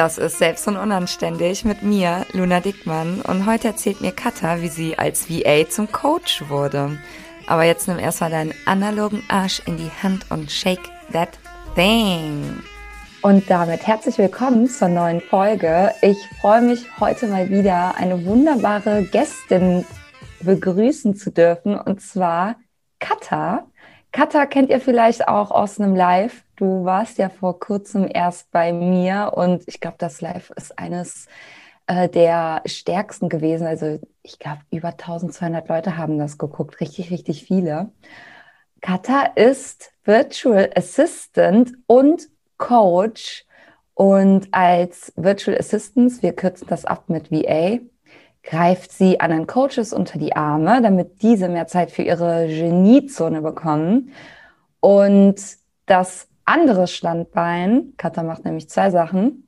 Das ist Selbst und Unanständig mit mir, Luna Dickmann. Und heute erzählt mir Katha, wie sie als VA zum Coach wurde. Aber jetzt nimm erstmal deinen analogen Arsch in die Hand und shake that thing. Und damit herzlich willkommen zur neuen Folge. Ich freue mich heute mal wieder eine wunderbare Gästin begrüßen zu dürfen und zwar Katha. Katha kennt ihr vielleicht auch aus einem Live. Du warst ja vor kurzem erst bei mir und ich glaube, das Live ist eines äh, der stärksten gewesen. Also ich glaube, über 1200 Leute haben das geguckt, richtig, richtig viele. Katha ist Virtual Assistant und Coach und als Virtual Assistant, wir kürzen das ab mit VA, greift sie anderen Coaches unter die Arme, damit diese mehr Zeit für ihre Geniezone bekommen. Und das andere Standbein, Katha macht nämlich zwei Sachen,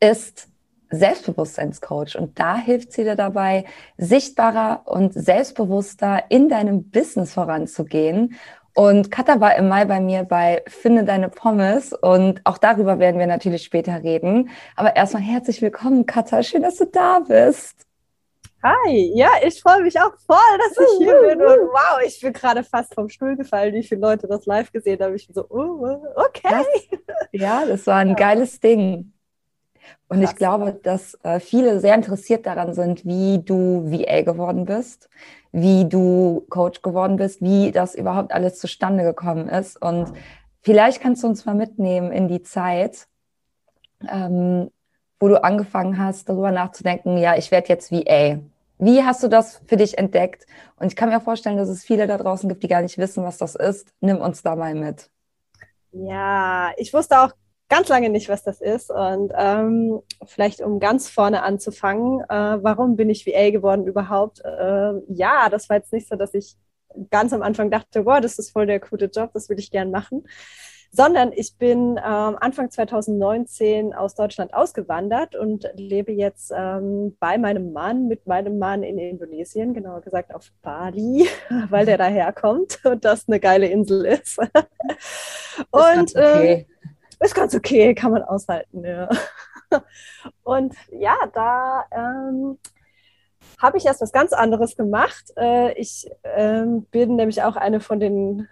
ist Selbstbewusstseinscoach. Und da hilft sie dir dabei, sichtbarer und selbstbewusster in deinem Business voranzugehen. Und Katha war im Mai bei mir bei Finde deine Pommes und auch darüber werden wir natürlich später reden. Aber erstmal herzlich willkommen, Katha. Schön, dass du da bist. Hi, ja, ich freue mich auch voll, dass ich hier bin. Und wow, ich bin gerade fast vom Stuhl gefallen, wie viele Leute das live gesehen haben. Ich bin so, oh, okay. Das, ja, das war ein ja. geiles Ding. Und Krass. ich glaube, dass äh, viele sehr interessiert daran sind, wie du VA geworden bist, wie du Coach geworden bist, wie das überhaupt alles zustande gekommen ist. Und vielleicht kannst du uns mal mitnehmen in die Zeit, ähm, wo du angefangen hast, darüber nachzudenken, ja, ich werde jetzt VA. Wie hast du das für dich entdeckt? Und ich kann mir vorstellen, dass es viele da draußen gibt, die gar nicht wissen, was das ist. Nimm uns da mal mit. Ja, ich wusste auch ganz lange nicht, was das ist. Und ähm, vielleicht um ganz vorne anzufangen, äh, warum bin ich VA geworden überhaupt? Äh, ja, das war jetzt nicht so, dass ich ganz am Anfang dachte, wow, das ist voll der coole Job, das würde ich gern machen sondern ich bin ähm, Anfang 2019 aus Deutschland ausgewandert und lebe jetzt ähm, bei meinem Mann, mit meinem Mann in Indonesien, genauer gesagt auf Bali, weil der daherkommt und das eine geile Insel ist. und okay. äh, ist ganz okay, kann man aushalten, ja. Und ja, da ähm, habe ich erst was ganz anderes gemacht. Äh, ich ähm, bin nämlich auch eine von den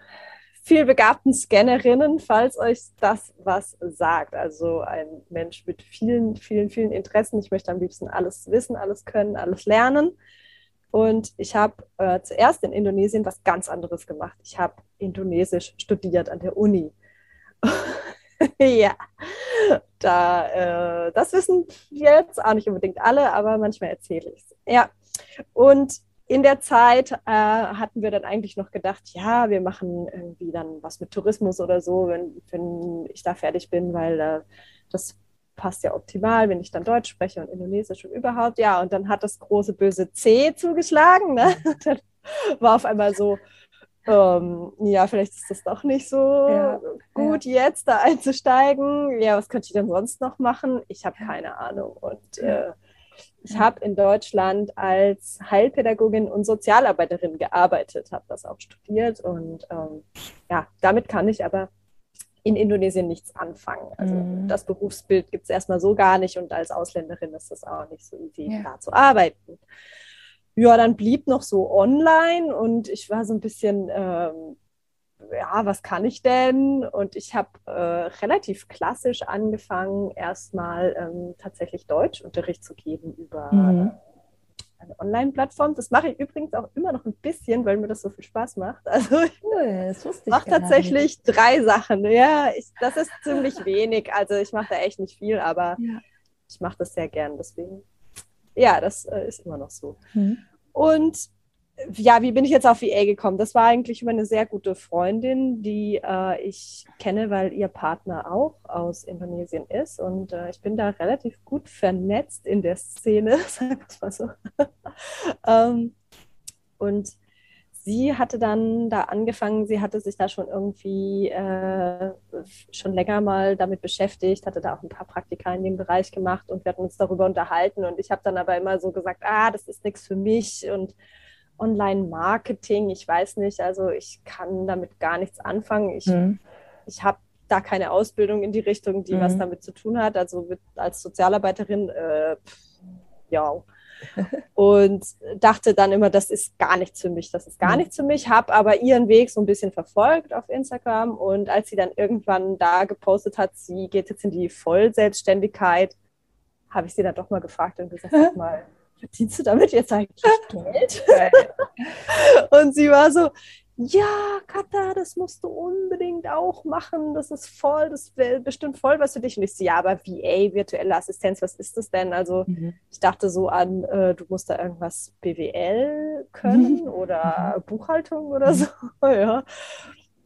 vielbegabten Scannerinnen, falls euch das was sagt. Also ein Mensch mit vielen, vielen, vielen Interessen. Ich möchte am liebsten alles wissen, alles können, alles lernen. Und ich habe äh, zuerst in Indonesien was ganz anderes gemacht. Ich habe Indonesisch studiert an der Uni. ja, da, äh, das wissen jetzt auch nicht unbedingt alle, aber manchmal erzähle ich es. Ja, und in der Zeit äh, hatten wir dann eigentlich noch gedacht, ja, wir machen irgendwie dann was mit Tourismus oder so, wenn, wenn ich da fertig bin, weil äh, das passt ja optimal, wenn ich dann Deutsch spreche und Indonesisch und überhaupt. Ja, und dann hat das große böse C zugeschlagen. Ne? Dann war auf einmal so, ähm, ja, vielleicht ist das doch nicht so ja, gut, ja. jetzt da einzusteigen. Ja, was könnte ich denn sonst noch machen? Ich habe keine Ahnung. Und äh, ich habe in Deutschland als Heilpädagogin und Sozialarbeiterin gearbeitet, habe das auch studiert und ähm, ja, damit kann ich aber in Indonesien nichts anfangen. Also mhm. das Berufsbild gibt es erstmal so gar nicht und als Ausländerin ist es auch nicht so easy, ja. da zu arbeiten. Ja, dann blieb noch so online und ich war so ein bisschen ähm, ja, was kann ich denn? Und ich habe äh, relativ klassisch angefangen, erstmal ähm, tatsächlich Deutschunterricht zu geben über mhm. eine Online-Plattform. Das mache ich übrigens auch immer noch ein bisschen, weil mir das so viel Spaß macht. Also ich cool, mache tatsächlich nicht. drei Sachen. Ja, ich, das ist ziemlich wenig. Also ich mache da echt nicht viel, aber ja. ich mache das sehr gern. Deswegen, ja, das äh, ist immer noch so. Mhm. Und ja, wie bin ich jetzt auf VA gekommen? Das war eigentlich über eine sehr gute Freundin, die äh, ich kenne, weil ihr Partner auch aus Indonesien ist. Und äh, ich bin da relativ gut vernetzt in der Szene, sagen mal so. ähm, und sie hatte dann da angefangen, sie hatte sich da schon irgendwie äh, schon länger mal damit beschäftigt, hatte da auch ein paar Praktika in dem Bereich gemacht und wir hatten uns darüber unterhalten. Und ich habe dann aber immer so gesagt, ah, das ist nichts für mich und Online-Marketing, ich weiß nicht, also ich kann damit gar nichts anfangen. Ich, mhm. ich habe da keine Ausbildung in die Richtung, die mhm. was damit zu tun hat. Also als Sozialarbeiterin, äh, ja. Und dachte dann immer, das ist gar nichts für mich, das ist gar mhm. nichts für mich, habe aber ihren Weg so ein bisschen verfolgt auf Instagram. Und als sie dann irgendwann da gepostet hat, sie geht jetzt in die Vollselbstständigkeit, habe ich sie dann doch mal gefragt und gesagt, sag mal, verdienst du damit jetzt eigentlich Geld? und sie war so, ja, Katha, das musst du unbedingt auch machen. Das ist voll, das wäre bestimmt voll was für dich. Und ich so, ja, aber VA, virtuelle Assistenz, was ist das denn? Also mhm. ich dachte so an, äh, du musst da irgendwas BWL können mhm. oder Buchhaltung oder so. ja.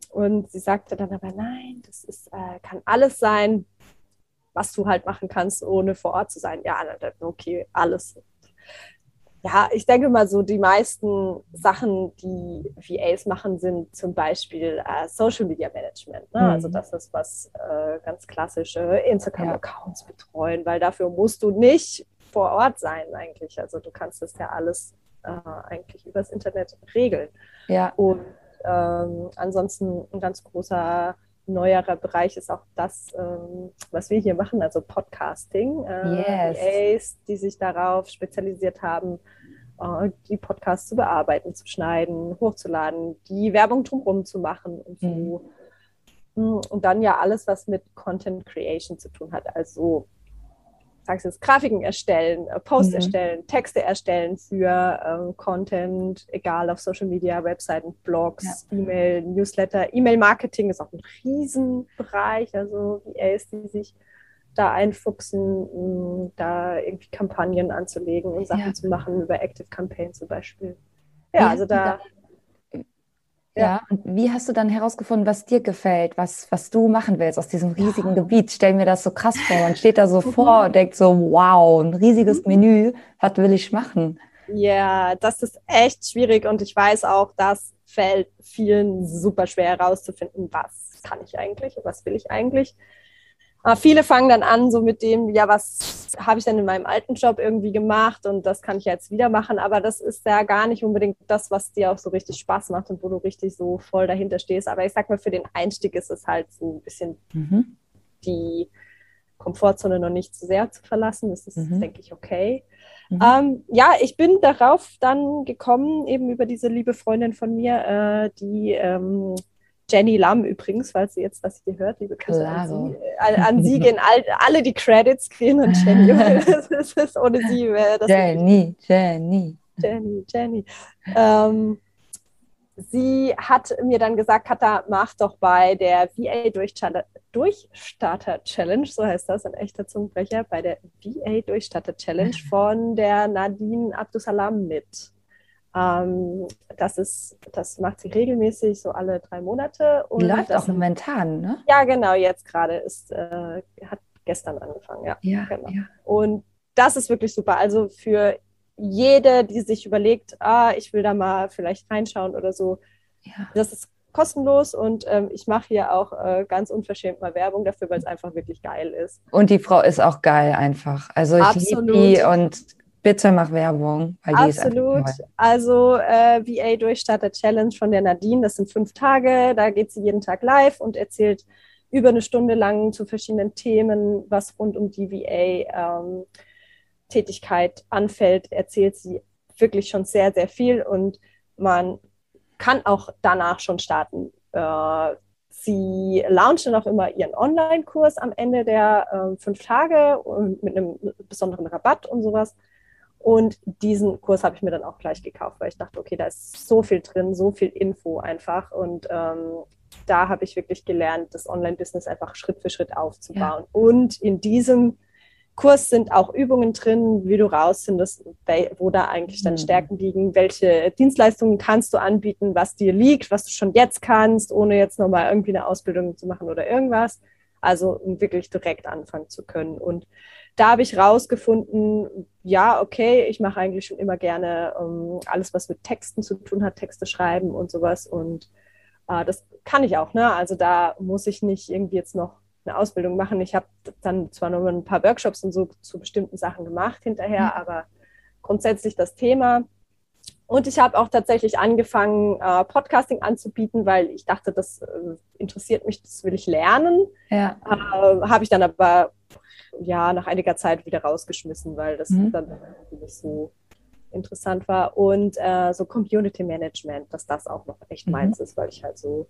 Und sie sagte dann aber, nein, das ist, äh, kann alles sein, was du halt machen kannst, ohne vor Ort zu sein. Ja, okay, alles ja, ich denke mal so, die meisten Sachen, die VAs machen, sind zum Beispiel äh, Social Media Management. Ne? Also mhm. Also das ist was äh, ganz klassische Instagram-Accounts ja. betreuen, weil dafür musst du nicht vor Ort sein eigentlich. Also du kannst das ja alles äh, eigentlich übers Internet regeln. Ja. Und ähm, ansonsten ein ganz großer neuerer Bereich ist auch das, ähm, was wir hier machen, also Podcasting. Äh, yes. die sich darauf spezialisiert haben, äh, die Podcasts zu bearbeiten, zu schneiden, hochzuladen, die Werbung drumherum zu machen und so. Mhm. Mm, und dann ja alles, was mit Content Creation zu tun hat. Also sagst jetzt Grafiken erstellen, äh, Posts mhm. erstellen, Texte erstellen für ähm, Content, egal auf Social Media, Webseiten, Blogs, ja. E-Mail, Newsletter, E-Mail-Marketing ist auch ein Riesenbereich, also VAs, die sich da einfuchsen, da irgendwie Kampagnen anzulegen und Sachen ja. zu machen über Active Campaign zum Beispiel. Ja, also da ja. und wie hast du dann herausgefunden, was dir gefällt, was, was du machen willst aus diesem riesigen ja. Gebiet? Stell mir das so krass vor. Man steht da so mhm. vor und denkt so, wow, ein riesiges mhm. Menü, was will ich machen? Ja, das ist echt schwierig und ich weiß auch, das fällt vielen super schwer herauszufinden, was kann ich eigentlich, was will ich eigentlich. Aber viele fangen dann an, so mit dem, ja, was habe ich denn in meinem alten Job irgendwie gemacht und das kann ich jetzt wieder machen. Aber das ist ja gar nicht unbedingt das, was dir auch so richtig Spaß macht und wo du richtig so voll dahinter stehst. Aber ich sag mal, für den Einstieg ist es halt so ein bisschen mhm. die Komfortzone noch nicht zu sehr zu verlassen. Das ist, mhm. denke ich, okay. Mhm. Ähm, ja, ich bin darauf dann gekommen, eben über diese liebe Freundin von mir, äh, die ähm, Jenny Lam übrigens, falls sie jetzt das hier hört, liebe Grüße an sie. An, an sie gehen all, alle die Credits gehen an Jenny. das ist ohne sie wäre das. Jenny, Jenny. Jenny, Jenny. Ähm, sie hat mir dann gesagt, Katha, mach doch bei der VA Durchstarter Challenge, so heißt das, ein echter Zungenbrecher, bei der VA Durchstarter Challenge von der Nadine Abdusalam mit. Ähm, das, ist, das macht sie regelmäßig, so alle drei Monate. Und läuft auch momentan, ne? Ja, genau, jetzt gerade ist, äh, hat gestern angefangen, ja. Ja, genau. ja. Und das ist wirklich super. Also für jede, die sich überlegt, ah, ich will da mal vielleicht reinschauen oder so, ja. das ist kostenlos und ähm, ich mache hier auch äh, ganz unverschämt mal Werbung dafür, weil es einfach wirklich geil ist. Und die Frau ist auch geil einfach. Also ich liebe die und Bitte mach Werbung. Absolut. Also äh, VA Durchstarter Challenge von der Nadine, das sind fünf Tage, da geht sie jeden Tag live und erzählt über eine Stunde lang zu verschiedenen Themen, was rund um die VA-Tätigkeit ähm, anfällt, erzählt sie wirklich schon sehr, sehr viel und man kann auch danach schon starten. Äh, Sie launchen auch immer ihren Online-Kurs am Ende der äh, fünf Tage und mit einem besonderen Rabatt und sowas. Und diesen Kurs habe ich mir dann auch gleich gekauft, weil ich dachte, okay, da ist so viel drin, so viel Info einfach. Und ähm, da habe ich wirklich gelernt, das Online-Business einfach Schritt für Schritt aufzubauen. Ja. Und in diesem Kurs sind auch Übungen drin, wie du rausfindest, wo da eigentlich deine mhm. Stärken liegen, welche Dienstleistungen kannst du anbieten, was dir liegt, was du schon jetzt kannst, ohne jetzt nochmal irgendwie eine Ausbildung zu machen oder irgendwas. Also um wirklich direkt anfangen zu können. Und da habe ich rausgefunden, ja, okay, ich mache eigentlich schon immer gerne ähm, alles, was mit Texten zu tun hat, Texte schreiben und sowas. Und äh, das kann ich auch. Ne? Also da muss ich nicht irgendwie jetzt noch eine Ausbildung machen. Ich habe dann zwar noch ein paar Workshops und so zu bestimmten Sachen gemacht hinterher, mhm. aber grundsätzlich das Thema. Und ich habe auch tatsächlich angefangen, äh, Podcasting anzubieten, weil ich dachte, das äh, interessiert mich, das will ich lernen. Ja. Äh, habe ich dann aber ja nach einiger Zeit wieder rausgeschmissen, weil das mhm. dann nicht so interessant war. Und äh, so Community Management, dass das auch noch echt mhm. meins ist, weil ich halt so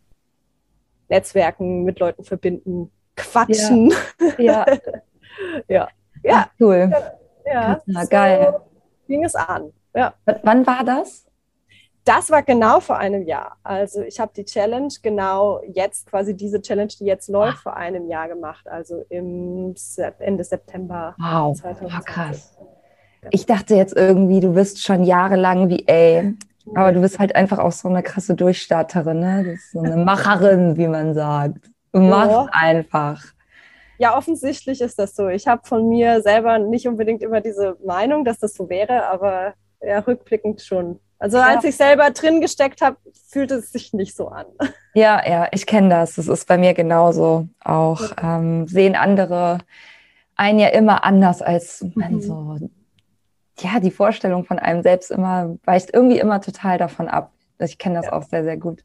Netzwerken mit Leuten verbinden, quatschen. Ja. Ja. ja. ja. Cool. Ja. Na, so geil. Ging es an. Ja. Wann war das? Das war genau vor einem Jahr. Also ich habe die Challenge genau jetzt, quasi diese Challenge, die jetzt läuft, Ach. vor einem Jahr gemacht. Also im Ende September wow. 2020. Wow, krass. Ich dachte jetzt irgendwie, du bist schon jahrelang VA, aber du bist halt einfach auch so eine krasse Durchstarterin, ne? So eine Macherin, wie man sagt. Du machst ja. einfach. Ja, offensichtlich ist das so. Ich habe von mir selber nicht unbedingt immer diese Meinung, dass das so wäre, aber ja, rückblickend schon. Also ja. als ich selber drin gesteckt habe, fühlte es sich nicht so an. Ja, ja, ich kenne das. Das ist bei mir genauso. Auch ähm, sehen andere einen ja immer anders, als man mhm. so. Ja, die Vorstellung von einem selbst immer weicht irgendwie immer total davon ab. Ich kenne das ja. auch sehr, sehr gut.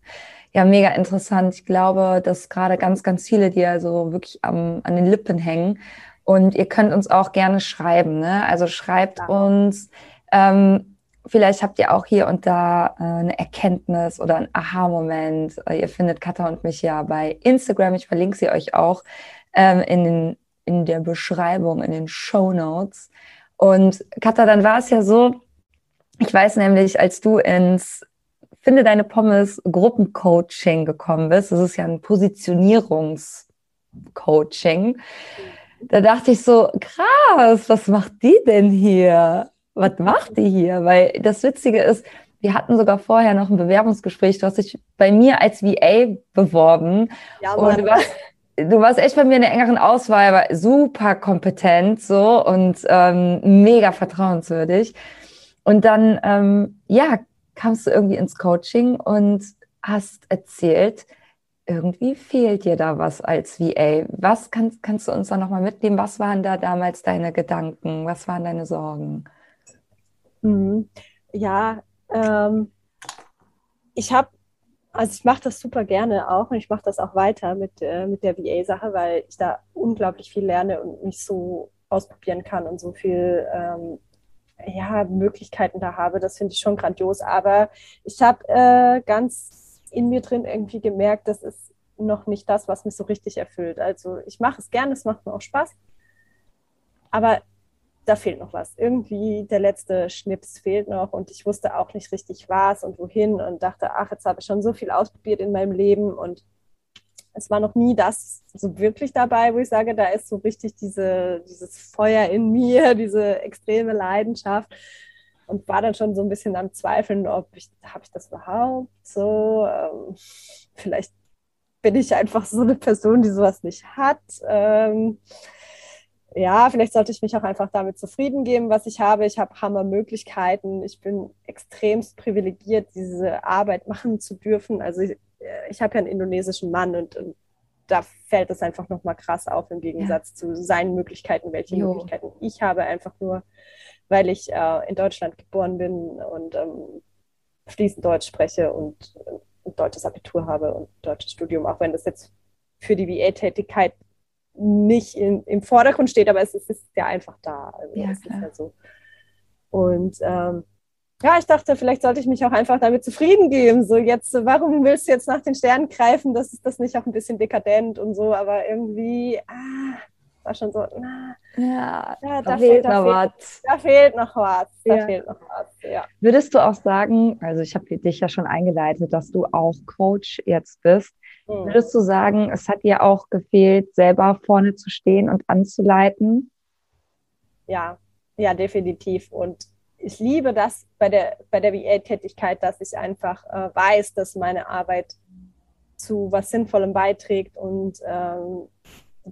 Ja, mega interessant. Ich glaube, dass gerade ganz, ganz viele, die also wirklich am, an den Lippen hängen. Und ihr könnt uns auch gerne schreiben. Ne? Also schreibt ja. uns. Ähm, Vielleicht habt ihr auch hier und da äh, eine Erkenntnis oder ein Aha-Moment. Äh, ihr findet Katha und mich ja bei Instagram. Ich verlinke sie euch auch ähm, in, den, in der Beschreibung, in den Show Notes. Und Katha, dann war es ja so, ich weiß nämlich, als du ins Finde deine Pommes Gruppencoaching gekommen bist, das ist ja ein Positionierungscoaching, da dachte ich so, krass, was macht die denn hier? Was macht die hier? Weil das Witzige ist, wir hatten sogar vorher noch ein Bewerbungsgespräch. Du hast dich bei mir als VA beworben. Ja, und du warst, du warst echt bei mir in der engeren Auswahl, aber super kompetent so und ähm, mega vertrauenswürdig. Und dann, ähm, ja, kamst du irgendwie ins Coaching und hast erzählt, irgendwie fehlt dir da was als VA. Was kannst, kannst du uns da nochmal mitnehmen? Was waren da damals deine Gedanken? Was waren deine Sorgen? Mhm. Ja, ähm, ich habe, also ich mache das super gerne auch und ich mache das auch weiter mit, äh, mit der VA-Sache, weil ich da unglaublich viel lerne und mich so ausprobieren kann und so viel ähm, ja, Möglichkeiten da habe. Das finde ich schon grandios. Aber ich habe äh, ganz in mir drin irgendwie gemerkt, das ist noch nicht das, was mich so richtig erfüllt. Also ich mache es gerne, es macht mir auch Spaß. Aber da fehlt noch was. Irgendwie der letzte Schnips fehlt noch und ich wusste auch nicht richtig was und wohin und dachte, ach, jetzt habe ich schon so viel ausprobiert in meinem Leben und es war noch nie das so wirklich dabei, wo ich sage, da ist so richtig diese, dieses Feuer in mir, diese extreme Leidenschaft und war dann schon so ein bisschen am Zweifeln, ob ich, habe ich das überhaupt so, ähm, vielleicht bin ich einfach so eine Person, die sowas nicht hat. Ähm, ja, vielleicht sollte ich mich auch einfach damit zufrieden geben, was ich habe. Ich habe Hammermöglichkeiten. Ich bin extremst privilegiert, diese Arbeit machen zu dürfen. Also ich, ich habe ja einen indonesischen Mann und, und da fällt es einfach nochmal krass auf im Gegensatz ja. zu seinen Möglichkeiten, welche jo. Möglichkeiten ich habe, einfach nur, weil ich äh, in Deutschland geboren bin und ähm, fließend Deutsch spreche und ein deutsches Abitur habe und deutsches Studium, auch wenn das jetzt für die VA-Tätigkeit nicht in, im Vordergrund steht, aber es ist, es ist ja einfach da. Also ja, ja so. Und ähm, ja, ich dachte, vielleicht sollte ich mich auch einfach damit zufrieden geben. So jetzt, warum willst du jetzt nach den Sternen greifen? Das ist das nicht auch ein bisschen dekadent und so, aber irgendwie, ah, war schon so, na, ja, ja da, da, fehlt, noch da was. da fehlt noch was. Da ja. fehlt noch was, ja. Würdest du auch sagen, also ich habe dich ja schon eingeleitet, dass du auch Coach jetzt bist. Mhm. Würdest du sagen, es hat dir auch gefehlt, selber vorne zu stehen und anzuleiten? Ja, ja, definitiv. Und ich liebe das bei der, bei der VA-Tätigkeit, dass ich einfach äh, weiß, dass meine Arbeit zu was Sinnvollem beiträgt und ähm,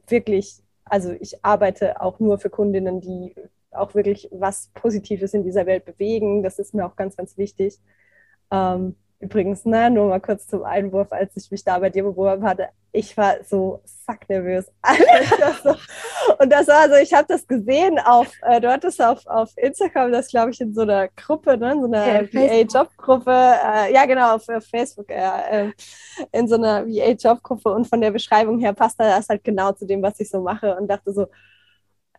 wirklich, also ich arbeite auch nur für Kundinnen, die auch wirklich was Positives in dieser Welt bewegen. Das ist mir auch ganz, ganz wichtig. Ähm, Übrigens, ne, nur mal kurz zum Einwurf, als ich mich da bei dir beworben hatte, ich war so sacknervös. so. Und das war so, ich habe das gesehen auf, äh, du hattest auf, auf Instagram das, glaube ich, in so einer Gruppe, ne, in so einer ja, VA-Job-Gruppe, äh, ja genau, auf, auf Facebook, ja, äh, in so einer VA-Job-Gruppe und von der Beschreibung her passt das halt genau zu dem, was ich so mache und dachte so,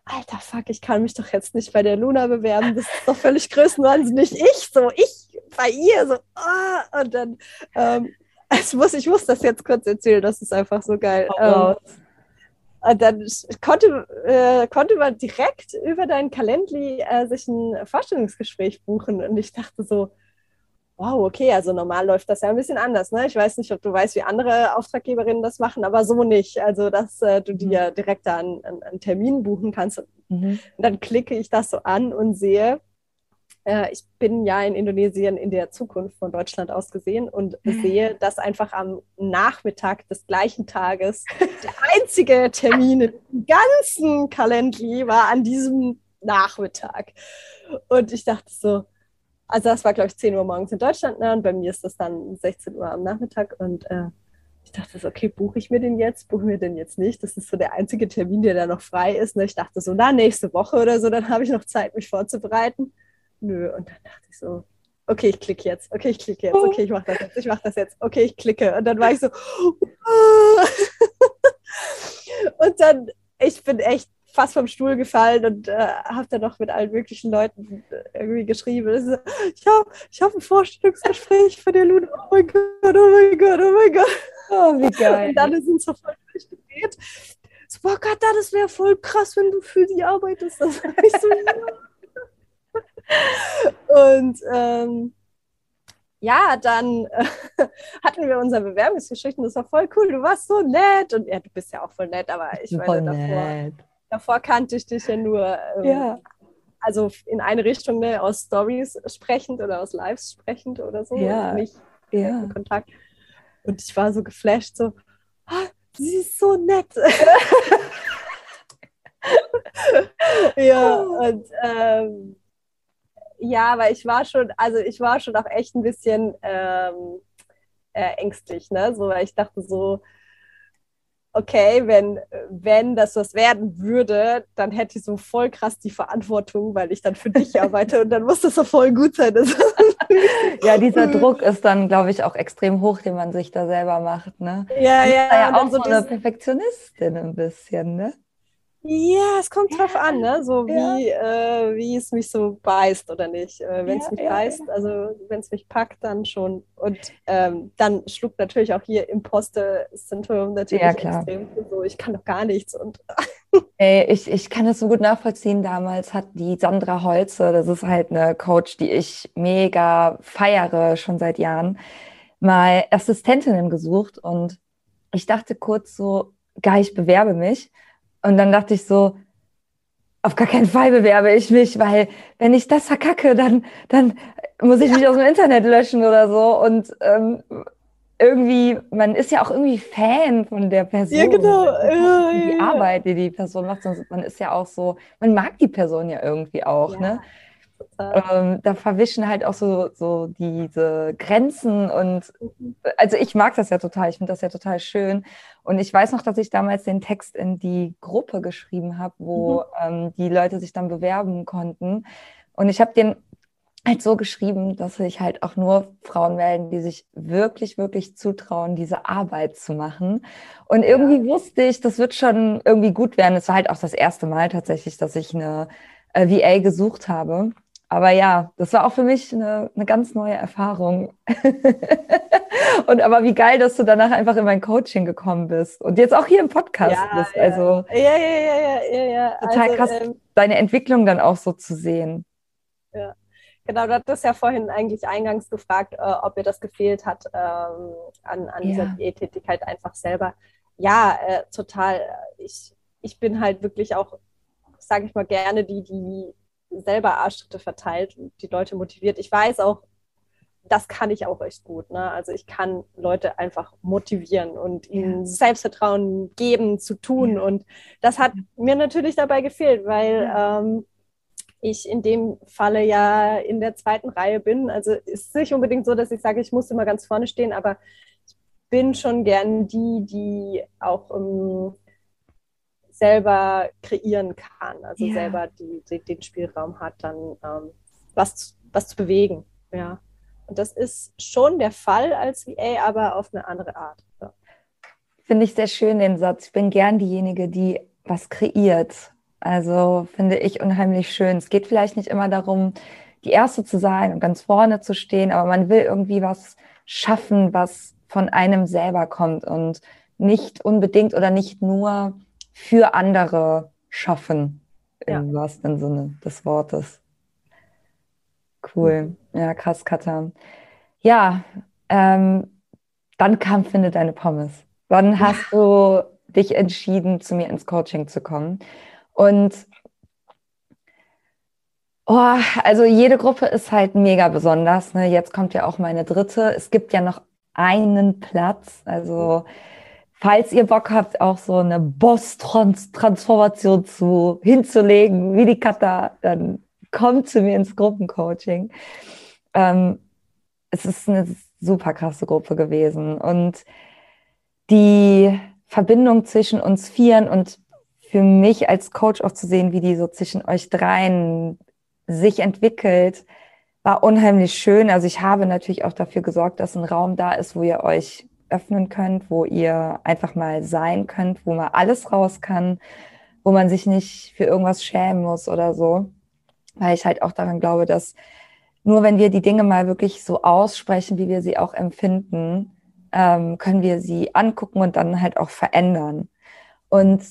alter Fuck, ich kann mich doch jetzt nicht bei der Luna bewerben, das ist doch völlig größenwahnsinnig. Ich so, ich bei ihr, so, oh, und dann, ähm, ich, muss, ich muss das jetzt kurz erzählen, das ist einfach so geil. Oh, ähm, und dann konnte, äh, konnte man direkt über dein Calendly äh, sich ein Vorstellungsgespräch buchen und ich dachte so, wow, okay, also normal läuft das ja ein bisschen anders. Ne? Ich weiß nicht, ob du weißt, wie andere Auftraggeberinnen das machen, aber so nicht. Also, dass äh, du dir direkt da einen, einen Termin buchen kannst. Mhm. Und dann klicke ich das so an und sehe, äh, ich bin ja in Indonesien in der Zukunft von Deutschland aus gesehen und sehe, dass einfach am Nachmittag des gleichen Tages der einzige Termin im ganzen Calendly war an diesem Nachmittag. Und ich dachte so, also das war, glaube ich, 10 Uhr morgens in Deutschland, ne? und bei mir ist das dann 16 Uhr am Nachmittag. Und äh, ich dachte so, okay, buche ich mir den jetzt, buche mir den jetzt nicht. Das ist so der einzige Termin, der da noch frei ist. Ne? Ich dachte so, na, nächste Woche oder so, dann habe ich noch Zeit, mich vorzubereiten. Nö, und dann dachte ich so, okay, ich klicke jetzt, okay, ich klicke jetzt, okay, ich mache das jetzt, ich mache das jetzt, okay, ich klicke. Und dann war ich so, und dann, ich bin echt fast vom Stuhl gefallen und äh, habe dann noch mit allen möglichen Leuten irgendwie geschrieben. So, ich habe ich hab ein Vorstellungsgespräch von der Luna. Oh mein Gott, oh mein Gott, oh mein Gott. Oh, wie geil. Und dann sind so voll durchgedreht. So, boah Gott, das wäre voll krass, wenn du für sie arbeitest. Das so, ja. Und ähm, ja, dann äh, hatten wir unser Bewerbungsgeschichte und das war voll cool. Du warst so nett und ja, du bist ja auch voll nett, aber ich meine davor. Nett davor kannte ich dich ja nur, ähm, ja. also in eine Richtung, ne, aus Stories sprechend oder aus Lives sprechend oder so. Ja. Nicht ja. in Kontakt. Und ich war so geflasht, so, oh, sie ist so nett. ja, und ähm, ja, aber ich war schon, also ich war schon auch echt ein bisschen ähm, äh, ängstlich, ne? So, weil ich dachte so, okay, wenn, wenn das was werden würde, dann hätte ich so voll krass die Verantwortung, weil ich dann für dich arbeite und dann muss das so voll gut sein. ja, dieser Druck ist dann, glaube ich, auch extrem hoch, den man sich da selber macht. Ne? Ja, ja. ja auch so eine Perfektionistin ein bisschen, ne? Ja, es kommt drauf an, ne? So wie, ja. äh, wie es mich so beißt oder nicht. Äh, wenn es ja, mich ja, beißt, also wenn es mich packt, dann schon. Und ähm, dann schluckt natürlich auch hier Imposter-Syndrom natürlich extrem so, ich kann doch gar nichts. Und Ey, ich, ich kann es so gut nachvollziehen. Damals hat die Sandra Holze, das ist halt eine Coach, die ich mega feiere, schon seit Jahren, mal Assistentinnen gesucht und ich dachte kurz so, geil, ich bewerbe mich. Und dann dachte ich so, auf gar keinen Fall bewerbe ich mich, weil wenn ich das verkacke, dann, dann muss ich mich aus dem Internet löschen oder so. Und ähm, irgendwie, man ist ja auch irgendwie Fan von der Person. Ja, genau. Ja, die ja, Arbeit, die die Person macht. Man ist ja auch so, man mag die Person ja irgendwie auch, ne? Ähm, da verwischen halt auch so, so diese Grenzen und also ich mag das ja total, ich finde das ja total schön. Und ich weiß noch, dass ich damals den Text in die Gruppe geschrieben habe, wo mhm. ähm, die Leute sich dann bewerben konnten. Und ich habe den halt so geschrieben, dass sich halt auch nur Frauen melden, die sich wirklich, wirklich zutrauen, diese Arbeit zu machen. Und irgendwie ja. wusste ich, das wird schon irgendwie gut werden. Es war halt auch das erste Mal tatsächlich, dass ich eine äh, VA gesucht habe. Aber ja, das war auch für mich eine, eine ganz neue Erfahrung. und aber wie geil, dass du danach einfach in mein Coaching gekommen bist und jetzt auch hier im Podcast ja, bist. Ja. Also ja, ja, ja, ja, ja, ja. Total also, krass, ähm, deine Entwicklung dann auch so zu sehen. Ja. Genau, du hattest ja vorhin eigentlich eingangs gefragt, äh, ob mir das gefehlt hat ähm, an, an dieser Diättätigkeit einfach selber. Ja, äh, total. Ich, ich bin halt wirklich auch, sage ich mal, gerne die, die selber Arschtritte verteilt und die Leute motiviert. Ich weiß auch, das kann ich auch echt gut. Ne? Also ich kann Leute einfach motivieren und ihnen ja. Selbstvertrauen geben, zu tun. Ja. Und das hat mir natürlich dabei gefehlt, weil ja. ähm, ich in dem Falle ja in der zweiten Reihe bin. Also ist nicht unbedingt so, dass ich sage, ich muss immer ganz vorne stehen, aber ich bin schon gern die, die auch ähm, selber kreieren kann, also ja. selber die, die, den Spielraum hat, dann ähm, was, was zu bewegen. Ja. Und das ist schon der Fall als VA, aber auf eine andere Art. Ja. Finde ich sehr schön den Satz. Ich bin gern diejenige, die was kreiert also finde ich unheimlich schön. Es geht vielleicht nicht immer darum, die Erste zu sein und ganz vorne zu stehen, aber man will irgendwie was schaffen, was von einem selber kommt und nicht unbedingt oder nicht nur für andere schaffen, ja. im wahrsten Sinne des Wortes. Cool. Mhm. Ja, krass, Katha. Ja, ähm, dann kam Finde deine Pommes. Wann hast du dich entschieden, zu mir ins Coaching zu kommen? Und oh, also jede Gruppe ist halt mega besonders. Ne? Jetzt kommt ja auch meine dritte. Es gibt ja noch einen Platz. Also falls ihr Bock habt, auch so eine Boss-Transformation zu hinzulegen, wie die Kata, dann kommt zu mir ins Gruppencoaching. Ähm, es ist eine super krasse Gruppe gewesen und die Verbindung zwischen uns Vieren und für mich als Coach auch zu sehen, wie die so zwischen euch dreien sich entwickelt, war unheimlich schön. Also ich habe natürlich auch dafür gesorgt, dass ein Raum da ist, wo ihr euch öffnen könnt, wo ihr einfach mal sein könnt, wo man alles raus kann, wo man sich nicht für irgendwas schämen muss oder so. Weil ich halt auch daran glaube, dass nur wenn wir die Dinge mal wirklich so aussprechen, wie wir sie auch empfinden, ähm, können wir sie angucken und dann halt auch verändern. Und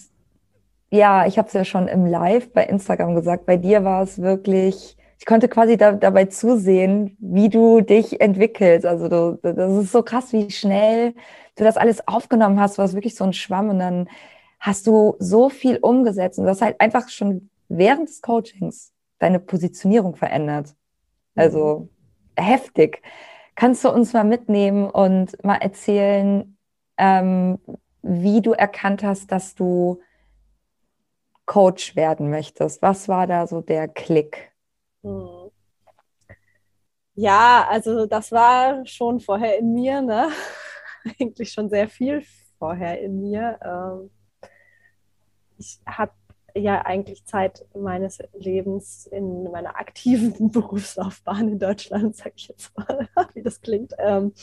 ja, ich habe es ja schon im Live bei Instagram gesagt, bei dir war es wirklich, ich konnte quasi da, dabei zusehen, wie du dich entwickelst. Also du, das ist so krass, wie schnell du das alles aufgenommen hast, war es wirklich so ein Schwamm und dann hast du so viel umgesetzt und du hast halt einfach schon während des Coachings deine Positionierung verändert. Also mhm. heftig. Kannst du uns mal mitnehmen und mal erzählen, ähm, wie du erkannt hast, dass du Coach werden möchtest? Was war da so der Klick? Hm. Ja, also das war schon vorher in mir, ne? eigentlich schon sehr viel vorher in mir. Ähm, ich habe ja eigentlich Zeit meines Lebens in meiner aktiven Berufslaufbahn in Deutschland, sag ich jetzt mal, wie das klingt, ähm,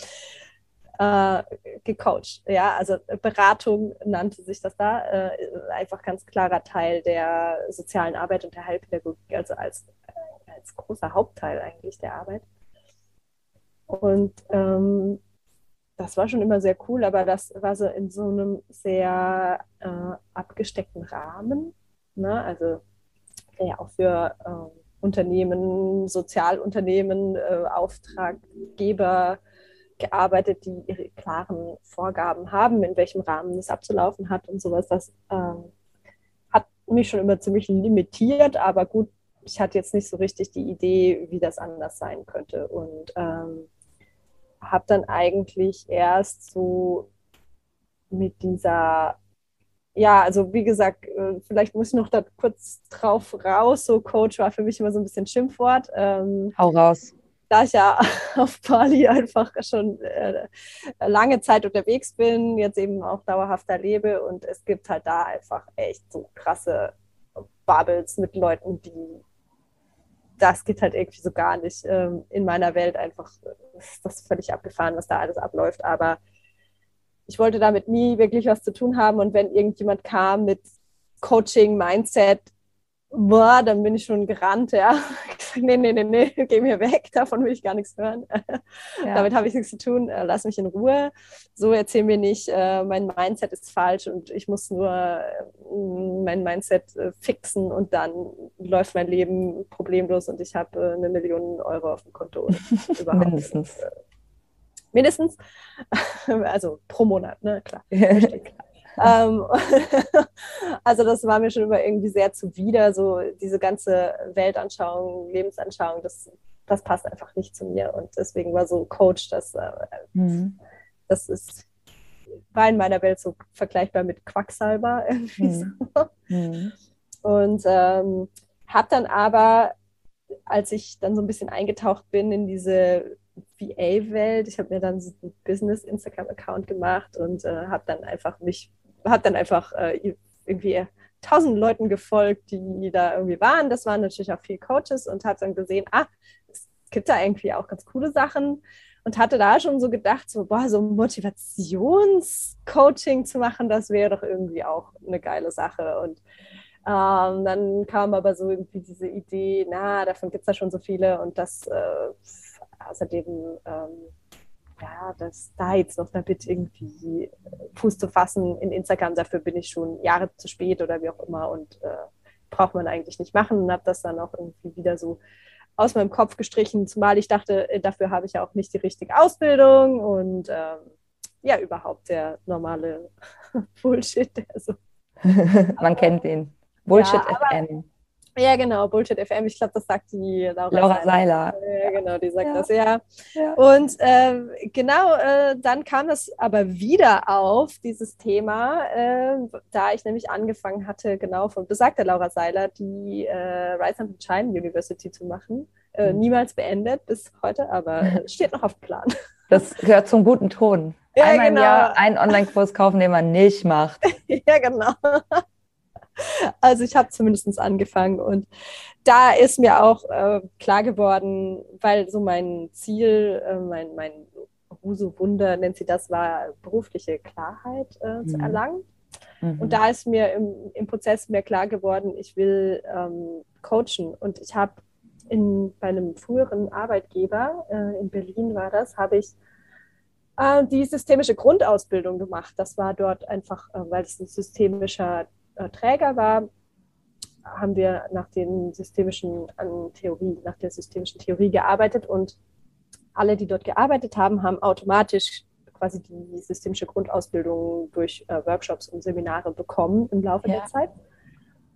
äh, gecoacht. Ja, also Beratung nannte sich das da, äh, einfach ganz klarer Teil der sozialen Arbeit und der Heilpädagogik, also als, als großer Hauptteil eigentlich der Arbeit. Und ähm, das war schon immer sehr cool, aber das war so in so einem sehr äh, abgesteckten Rahmen. Ne? Also der ja auch für äh, Unternehmen, Sozialunternehmen, äh, Auftraggeber gearbeitet, die ihre klaren Vorgaben haben, in welchem Rahmen es abzulaufen hat und sowas. Das ähm, hat mich schon immer ziemlich limitiert, aber gut, ich hatte jetzt nicht so richtig die Idee, wie das anders sein könnte. Und ähm, habe dann eigentlich erst so mit dieser, ja, also wie gesagt, äh, vielleicht muss ich noch da kurz drauf raus. So Coach war für mich immer so ein bisschen Schimpfwort. Ähm, Hau raus da ich ja auf Bali einfach schon äh, lange Zeit unterwegs bin, jetzt eben auch dauerhafter lebe und es gibt halt da einfach echt so krasse Bubbles mit Leuten, die das geht halt irgendwie so gar nicht. Ähm, in meiner Welt einfach ist das völlig abgefahren, was da alles abläuft. Aber ich wollte damit nie wirklich was zu tun haben. Und wenn irgendjemand kam mit Coaching, Mindset, boah, dann bin ich schon gerannt, ja. nee, nee, nee, nee, geh mir weg, davon will ich gar nichts hören. Ja. Damit habe ich nichts zu tun, äh, lass mich in Ruhe. So erzähl mir nicht, äh, mein Mindset ist falsch und ich muss nur äh, mein Mindset fixen und dann läuft mein Leben problemlos und ich habe eine Million Euro auf dem Konto. Mindestens. Mindestens, also pro Monat, ne, klar. klar ähm, also das war mir schon immer irgendwie sehr zuwider, so diese ganze Weltanschauung, Lebensanschauung, das, das passt einfach nicht zu mir. Und deswegen war so Coach, das, äh, mhm. das ist, war in meiner Welt so vergleichbar mit Quacksalber irgendwie mhm. so. Mhm. Und ähm, habe dann aber als ich dann so ein bisschen eingetaucht bin in diese VA-Welt, ich habe mir dann so einen Business-Instagram-Account gemacht und äh, habe dann einfach mich, habe dann einfach äh, irgendwie tausend Leuten gefolgt, die da irgendwie waren. Das waren natürlich auch viele Coaches und habe dann gesehen, ah, es gibt da irgendwie auch ganz coole Sachen und hatte da schon so gedacht, so, boah, so Motivationscoaching zu machen, das wäre doch irgendwie auch eine geile Sache. Und ähm, dann kam aber so irgendwie diese Idee, na, davon gibt es ja schon so viele und das äh, außerdem, ähm, ja, das da jetzt noch damit irgendwie Fuß zu fassen in Instagram, dafür bin ich schon Jahre zu spät oder wie auch immer und äh, braucht man eigentlich nicht machen und habe das dann auch irgendwie wieder so aus meinem Kopf gestrichen, zumal ich dachte, äh, dafür habe ich ja auch nicht die richtige Ausbildung und ähm, ja, überhaupt der normale Bullshit. So. Man kennt den. Bullshit ja, FM. Ja, genau, Bullshit FM. Ich glaube, das sagt die Laura, Laura Seiler. Ja, genau, die sagt ja. das, ja. ja. Und äh, genau, äh, dann kam es aber wieder auf, dieses Thema, äh, da ich nämlich angefangen hatte, genau von besagter Laura Seiler, die äh, Rise and Shine University zu machen. Äh, mhm. Niemals beendet bis heute, aber steht noch auf Plan. Das gehört zum guten Ton. Ja, Einmal genau. im Jahr einen Online-Kurs kaufen, den man nicht macht. ja, genau. Also ich habe zumindest angefangen und da ist mir auch äh, klar geworden, weil so mein Ziel, äh, mein, mein Huso-Wunder nennt sie das, war berufliche Klarheit äh, mhm. zu erlangen. Mhm. Und da ist mir im, im Prozess mehr klar geworden, ich will ähm, coachen und ich habe bei einem früheren Arbeitgeber, äh, in Berlin war das, habe ich äh, die systemische Grundausbildung gemacht. Das war dort einfach, äh, weil es ein systemischer äh, Träger war, haben wir nach den systemischen an Theorie, nach der systemischen Theorie gearbeitet und alle, die dort gearbeitet haben, haben automatisch quasi die systemische Grundausbildung durch äh, Workshops und Seminare bekommen im Laufe ja. der Zeit.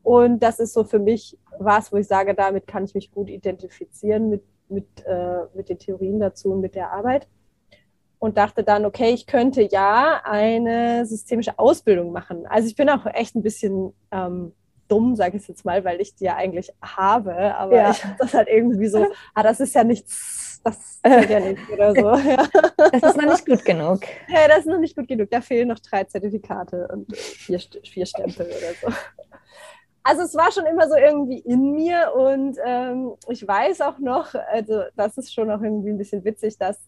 Und das ist so für mich was, wo ich sage, damit kann ich mich gut identifizieren mit, mit, äh, mit den Theorien dazu und mit der Arbeit und dachte dann, okay, ich könnte ja eine systemische Ausbildung machen. Also ich bin auch echt ein bisschen ähm, dumm, sage ich jetzt mal, weil ich die ja eigentlich habe, aber ja. ich das halt irgendwie so, ah, das ist ja nichts, das geht ja nicht oder so. Ja. Das ist noch nicht gut genug. Ja, das ist noch nicht gut genug. Da fehlen noch drei Zertifikate und vier, vier Stempel oder so. Also es war schon immer so irgendwie in mir und ähm, ich weiß auch noch, also das ist schon auch irgendwie ein bisschen witzig, dass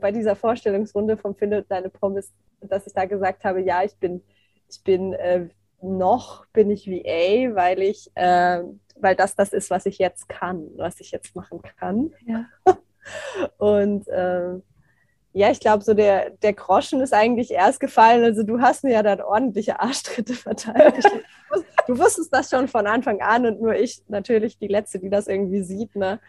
bei dieser Vorstellungsrunde vom Finde deine Pommes, dass ich da gesagt habe, ja, ich bin, ich bin äh, noch bin ich VA, weil ich, äh, weil das das ist, was ich jetzt kann, was ich jetzt machen kann. Ja. Und äh, ja, ich glaube, so der, der Groschen ist eigentlich erst gefallen. Also du hast mir ja dann ordentliche Arschtritte verteilt. du wusstest das schon von Anfang an und nur ich natürlich die Letzte, die das irgendwie sieht. Ne?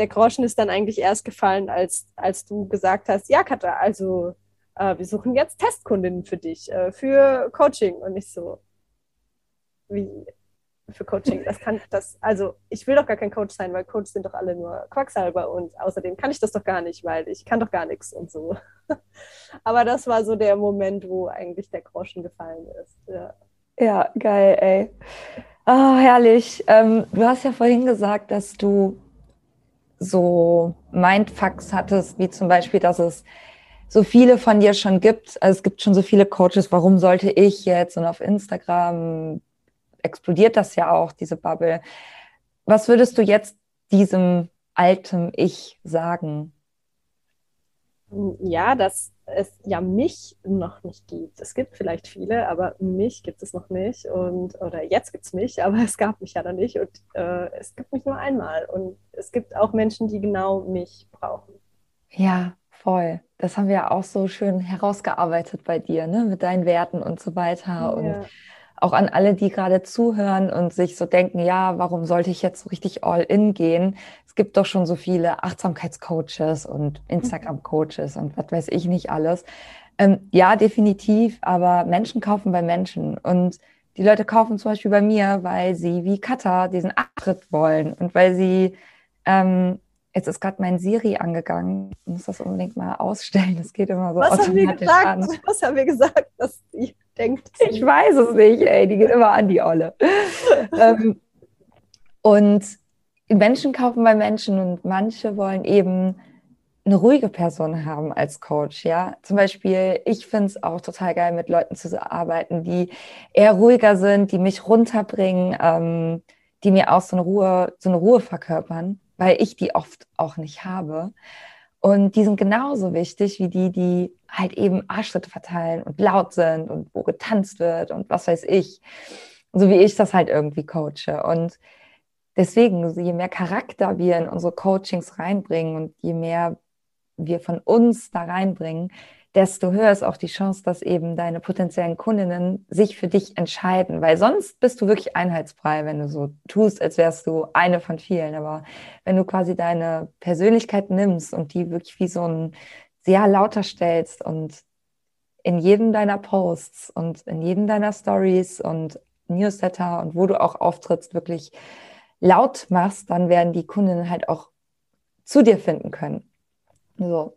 Der Groschen ist dann eigentlich erst gefallen, als, als du gesagt hast, ja, Katha, also äh, wir suchen jetzt Testkundinnen für dich, äh, für Coaching. Und nicht so, wie für Coaching, das kann das, also ich will doch gar kein Coach sein, weil Coach sind doch alle nur Quacksalber und außerdem kann ich das doch gar nicht, weil ich kann doch gar nichts und so. Aber das war so der Moment, wo eigentlich der Groschen gefallen ist. Ja, ja geil, ey. Oh, herrlich. Ähm, du hast ja vorhin gesagt, dass du so Mindfucks hattest, wie zum Beispiel, dass es so viele von dir schon gibt. Also es gibt schon so viele Coaches, warum sollte ich jetzt? Und auf Instagram explodiert das ja auch, diese Bubble. Was würdest du jetzt diesem alten Ich sagen? Ja, dass es ja mich noch nicht gibt. Es gibt vielleicht viele, aber mich gibt es noch nicht. Und, oder jetzt gibt es mich, aber es gab mich ja noch nicht. Und äh, es gibt mich nur einmal. Und es gibt auch Menschen, die genau mich brauchen. Ja, voll. Das haben wir ja auch so schön herausgearbeitet bei dir, ne? mit deinen Werten und so weiter. Ja. Und auch an alle, die gerade zuhören und sich so denken, ja, warum sollte ich jetzt so richtig all in gehen? Es gibt doch schon so viele Achtsamkeitscoaches und Instagram-Coaches und was weiß ich nicht alles. Ähm, ja, definitiv, aber Menschen kaufen bei Menschen und die Leute kaufen zum Beispiel bei mir, weil sie wie Katha diesen Abtritt wollen und weil sie, ähm, jetzt ist gerade mein Siri angegangen, ich muss das unbedingt mal ausstellen, das geht immer so Was automatisch haben wir gesagt? an. Was haben wir gesagt, dass die denkt. Ich weiß es nicht, ey, die geht immer an die Olle. ähm, und Menschen kaufen bei Menschen und manche wollen eben eine ruhige Person haben als Coach, ja. Zum Beispiel, ich finde es auch total geil, mit Leuten zu arbeiten, die eher ruhiger sind, die mich runterbringen, ähm, die mir auch so eine Ruhe, so eine Ruhe verkörpern, weil ich die oft auch nicht habe. Und die sind genauso wichtig wie die, die halt eben Arschtritte verteilen und laut sind und wo getanzt wird und was weiß ich. So wie ich das halt irgendwie coache. Und deswegen, je mehr Charakter wir in unsere Coachings reinbringen und je mehr wir von uns da reinbringen, desto höher ist auch die Chance, dass eben deine potenziellen Kundinnen sich für dich entscheiden, weil sonst bist du wirklich einheitsfrei, wenn du so tust, als wärst du eine von vielen. Aber wenn du quasi deine Persönlichkeit nimmst und die wirklich wie so ein sehr lauter stellst und in jedem deiner Posts und in jedem deiner Stories und Newsletter und wo du auch auftrittst, wirklich laut machst, dann werden die Kundinnen halt auch zu dir finden können. So.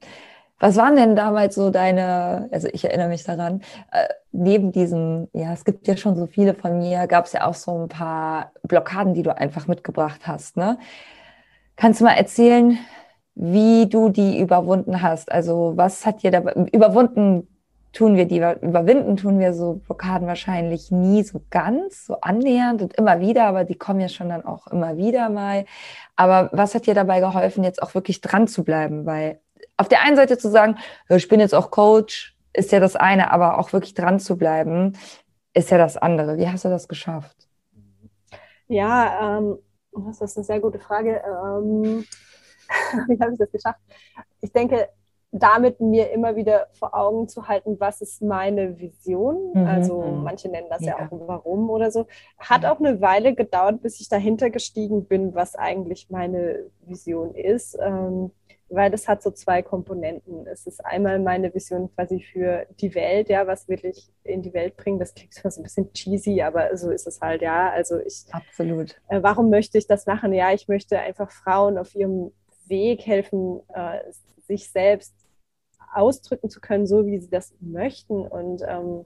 Was waren denn damals so deine, also ich erinnere mich daran, äh, neben diesem, ja, es gibt ja schon so viele von mir, gab es ja auch so ein paar Blockaden, die du einfach mitgebracht hast. Ne? Kannst du mal erzählen, wie du die überwunden hast? Also was hat dir dabei, überwunden tun wir die, überwinden tun wir so Blockaden wahrscheinlich nie so ganz, so annähernd und immer wieder, aber die kommen ja schon dann auch immer wieder mal. Aber was hat dir dabei geholfen, jetzt auch wirklich dran zu bleiben? Weil auf der einen Seite zu sagen, ich bin jetzt auch Coach, ist ja das eine, aber auch wirklich dran zu bleiben, ist ja das andere. Wie hast du das geschafft? Ja, ähm, das ist eine sehr gute Frage. Ähm, wie habe ich das geschafft? Ich denke, damit mir immer wieder vor Augen zu halten, was ist meine Vision. Mhm. Also mhm. manche nennen das ja. ja. auch Warum oder so. Hat auch eine Weile gedauert, bis ich dahinter gestiegen bin, was eigentlich meine Vision ist. Ähm, weil das hat so zwei Komponenten. Es ist einmal meine Vision quasi für die Welt, ja, was wirklich in die Welt bringen. Das klingt zwar so ein bisschen cheesy, aber so ist es halt, ja. Also ich. Absolut. Äh, warum möchte ich das machen? Ja, ich möchte einfach Frauen auf ihrem Weg helfen, äh, sich selbst ausdrücken zu können, so wie sie das möchten und ähm,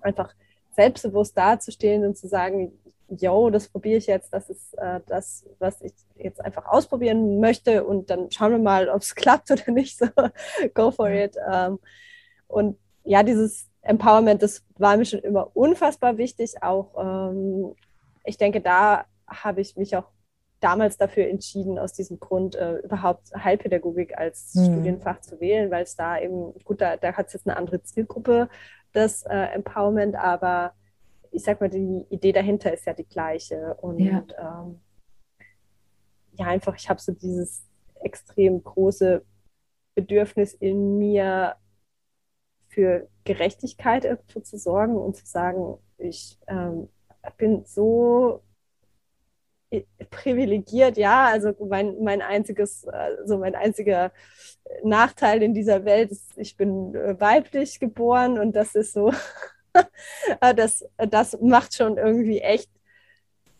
einfach selbstbewusst dazustehen und zu sagen, yo, das probiere ich jetzt, das ist äh, das, was ich jetzt einfach ausprobieren möchte und dann schauen wir mal, ob es klappt oder nicht. So, go for it. Ähm, und ja, dieses Empowerment, das war mir schon immer unfassbar wichtig. Auch ähm, ich denke, da habe ich mich auch damals dafür entschieden, aus diesem Grund äh, überhaupt Heilpädagogik als mhm. Studienfach zu wählen, weil es da eben, gut, da, da hat es jetzt eine andere Zielgruppe, das äh, Empowerment, aber ich sag mal, die Idee dahinter ist ja die gleiche. Und ja, ähm, ja einfach, ich habe so dieses extrem große Bedürfnis in mir, für Gerechtigkeit irgendwo zu sorgen und zu sagen, ich ähm, bin so privilegiert, ja, also mein, mein einziges, also mein einziger Nachteil in dieser Welt ist, ich bin äh, weiblich geboren und das ist so das, das macht schon irgendwie echt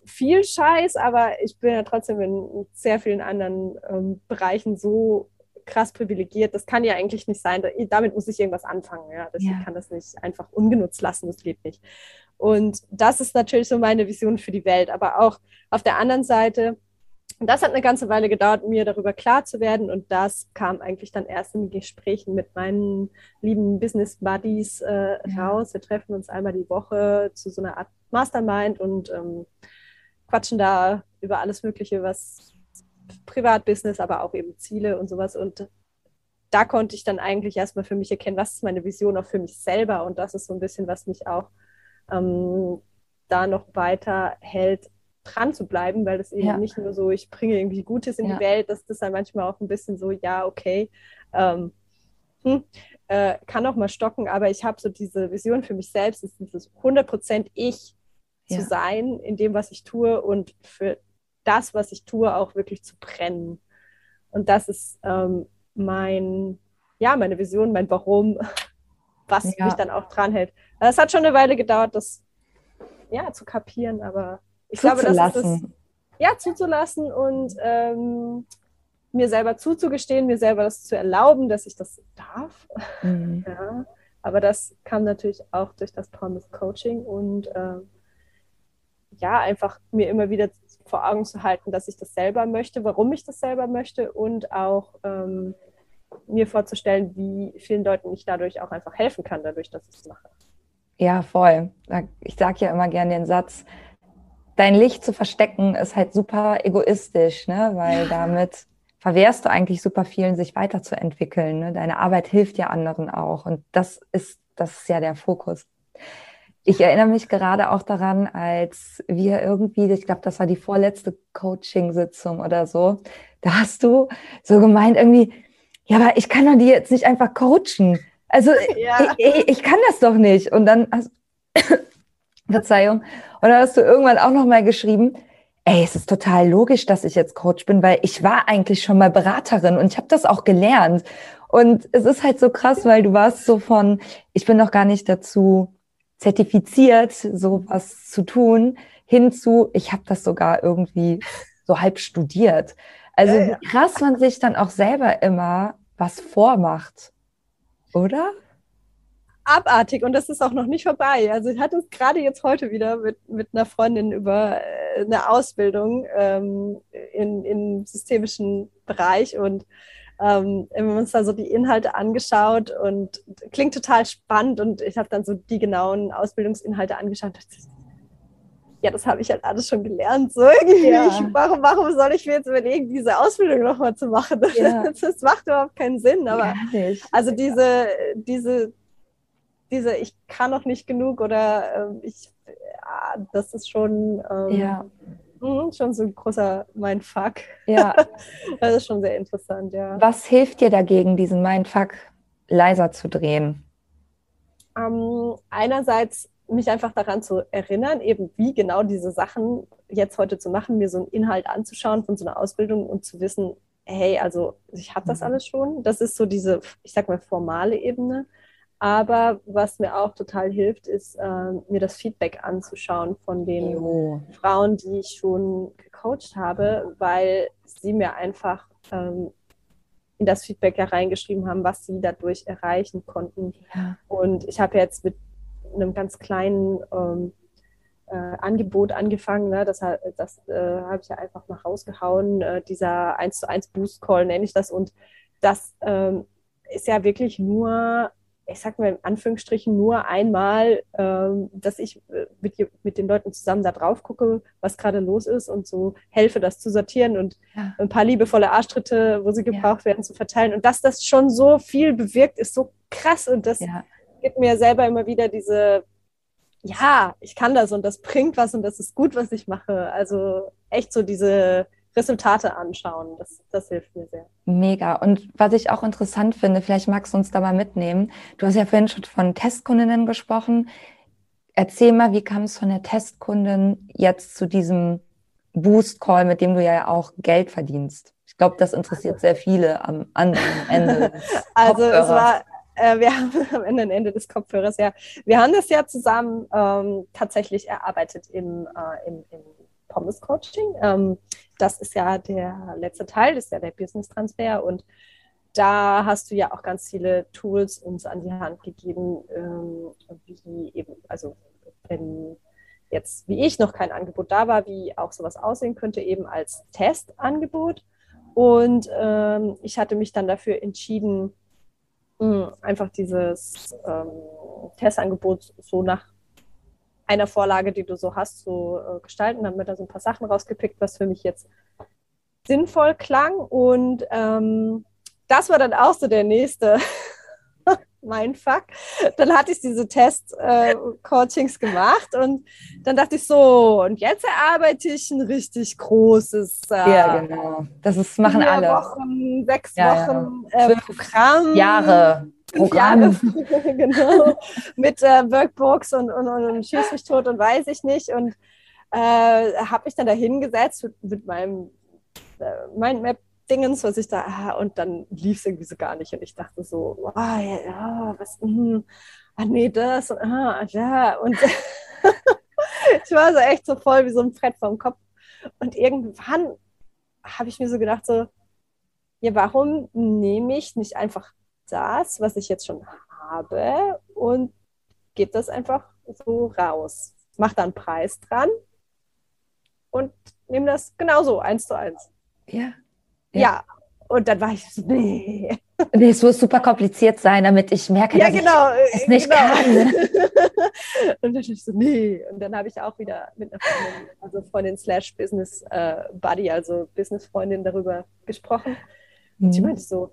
viel Scheiß, aber ich bin ja trotzdem in sehr vielen anderen ähm, Bereichen so krass privilegiert. Das kann ja eigentlich nicht sein. Damit muss ich irgendwas anfangen. Ja? Das, ja. Ich kann das nicht einfach ungenutzt lassen. Das geht nicht. Und das ist natürlich so meine Vision für die Welt. Aber auch auf der anderen Seite und das hat eine ganze Weile gedauert, mir darüber klar zu werden. Und das kam eigentlich dann erst in Gesprächen mit meinen lieben Business Buddies äh, raus. Wir treffen uns einmal die Woche zu so einer Art Mastermind und ähm, quatschen da über alles Mögliche, was Privatbusiness, aber auch eben Ziele und sowas. Und da konnte ich dann eigentlich erstmal für mich erkennen, was ist meine Vision auch für mich selber. Und das ist so ein bisschen, was mich auch ähm, da noch weiter hält, dran zu bleiben, weil das eben ja. nicht nur so, ich bringe irgendwie Gutes in ja. die Welt, dass das dann manchmal auch ein bisschen so, ja, okay, ähm, hm, äh, kann auch mal stocken, aber ich habe so diese Vision für mich selbst, ist dieses 100% ich ja. zu sein in dem, was ich tue und für das, was ich tue, auch wirklich zu brennen. Und das ist ähm, mein, ja, meine Vision, mein Warum, was mich dann auch dran hält. Es hat schon eine Weile gedauert, das ja, zu kapieren, aber ich glaube, das ist das, ja, zuzulassen und ähm, mir selber zuzugestehen, mir selber das zu erlauben, dass ich das darf. Mhm. Ja, aber das kam natürlich auch durch das Promise Coaching und äh, ja, einfach mir immer wieder vor Augen zu halten, dass ich das selber möchte, warum ich das selber möchte und auch ähm, mir vorzustellen, wie vielen Leuten ich dadurch auch einfach helfen kann, dadurch, dass ich es mache. Ja, voll. Ich sage ja immer gerne den Satz, dein Licht zu verstecken ist halt super egoistisch, ne? weil damit verwehrst du eigentlich super vielen, sich weiterzuentwickeln. Ne? Deine Arbeit hilft ja anderen auch und das ist, das ist ja der Fokus. Ich erinnere mich gerade auch daran, als wir irgendwie, ich glaube, das war die vorletzte Coaching-Sitzung oder so, da hast du so gemeint irgendwie, ja, aber ich kann doch die jetzt nicht einfach coachen. Also ja. ich, ich, ich, kann das doch nicht. Und dann hast, Verzeihung, und dann hast du irgendwann auch noch mal geschrieben, ey, es ist total logisch, dass ich jetzt Coach bin, weil ich war eigentlich schon mal Beraterin und ich habe das auch gelernt. Und es ist halt so krass, weil du warst so von, ich bin noch gar nicht dazu zertifiziert, sowas zu tun, hinzu, ich habe das sogar irgendwie so halb studiert. Also ja, ja. krass man sich dann auch selber immer was vormacht, oder? Abartig und das ist auch noch nicht vorbei. Also ich hatte es gerade jetzt heute wieder mit, mit einer Freundin über äh, eine Ausbildung ähm, in, im systemischen Bereich und ähm, wir haben uns da so die Inhalte angeschaut und klingt total spannend und ich habe dann so die genauen Ausbildungsinhalte angeschaut. Ja, das habe ich halt alles schon gelernt. So irgendwie. Ja. Ich, warum, warum soll ich mir jetzt überlegen, diese Ausbildung nochmal zu machen? Ja. Das, macht überhaupt keinen Sinn. Aber also diese, diese, diese, ich kann noch nicht genug oder äh, ich, ja, das ist schon. Ähm, Mhm, schon so ein großer Mindfuck. Ja. das ist schon sehr interessant, ja. Was hilft dir dagegen, diesen Mindfuck leiser zu drehen? Ähm, einerseits mich einfach daran zu erinnern, eben wie genau diese Sachen jetzt heute zu machen, mir so einen Inhalt anzuschauen von so einer Ausbildung und zu wissen, hey, also ich habe das mhm. alles schon. Das ist so diese, ich sag mal, formale Ebene. Aber was mir auch total hilft, ist, äh, mir das Feedback anzuschauen von den jo. Frauen, die ich schon gecoacht habe, weil sie mir einfach ähm, in das Feedback ja reingeschrieben haben, was sie dadurch erreichen konnten. Ja. Und ich habe jetzt mit einem ganz kleinen ähm, äh, Angebot angefangen. Ne? Das, das äh, habe ich ja einfach mal rausgehauen. Äh, dieser 1 zu 1 Boost Call nenne ich das. Und das ähm, ist ja wirklich nur ich sag mal in Anführungsstrichen nur einmal, ähm, dass ich äh, mit, mit den Leuten zusammen da drauf gucke, was gerade los ist und so helfe, das zu sortieren und ja. ein paar liebevolle Arschtritte, wo sie gebraucht ja. werden, zu verteilen. Und dass das schon so viel bewirkt, ist so krass und das ja. Gibt mir selber immer wieder diese, ja, ich kann das und das bringt was und das ist gut, was ich mache. Also echt so diese Resultate anschauen. Das, das hilft mir sehr. Mega. Und was ich auch interessant finde, vielleicht magst du uns da mal mitnehmen. Du hast ja vorhin schon von Testkundinnen gesprochen. Erzähl mal, wie kam es von der Testkundin jetzt zu diesem Boost-Call, mit dem du ja auch Geld verdienst? Ich glaube, das interessiert sehr viele am anderen Ende. also es war, äh, wir haben am Ende, des Kopfhörers, ja. Wir haben das ja zusammen ähm, tatsächlich erarbeitet im, äh, im, im Pommes Coaching. Ähm, das ist ja der letzte Teil, das ist ja der Business Transfer und da hast du ja auch ganz viele Tools uns an die Hand gegeben, ähm, wie eben, also wenn jetzt wie ich noch kein Angebot da war, wie auch sowas aussehen könnte, eben als Testangebot. Und ähm, ich hatte mich dann dafür entschieden, mh, einfach dieses ähm, Testangebot so nach einer Vorlage, die du so hast, zu äh, gestalten. Haben wir da so ein paar Sachen rausgepickt, was für mich jetzt sinnvoll klang. Und ähm, das war dann auch so der nächste mein Fuck. Dann hatte ich diese Test-Coachings äh, gemacht und dann dachte ich so, und jetzt erarbeite ich ein richtig großes äh, Ja, genau. Das ist, machen alle. Wochen, sechs ja, Wochen ja. Äh, Programm. Jahre. Programm. genau. Mit äh, Workbooks und, und, und, und Schieß mich tot und weiß ich nicht. Und äh, habe mich dann da hingesetzt mit, mit meinem äh, Mindmap-Dingens, was ich da, ah, und dann lief es irgendwie so gar nicht. Und ich dachte so, oh, ja, ja was, mh, ah, nee, das, und, ah, ja. Und ich war so echt so voll wie so ein Brett vom Kopf. Und irgendwann habe ich mir so gedacht, so, ja, warum nehme ich nicht einfach das, was ich jetzt schon habe und gebe das einfach so raus. Mach da einen Preis dran und nehme das genauso, eins zu eins. Ja. Ja. ja. Und dann war ich so, nee. Nee, es muss super kompliziert sein, damit ich merke, ja, dass genau, ich es nicht genau. kann. und dann ich so, nee. Und dann habe ich auch wieder mit einer Freundin, also Freundin slash Business äh, Buddy, also Business Freundin darüber gesprochen. Und mhm. sie meinte so,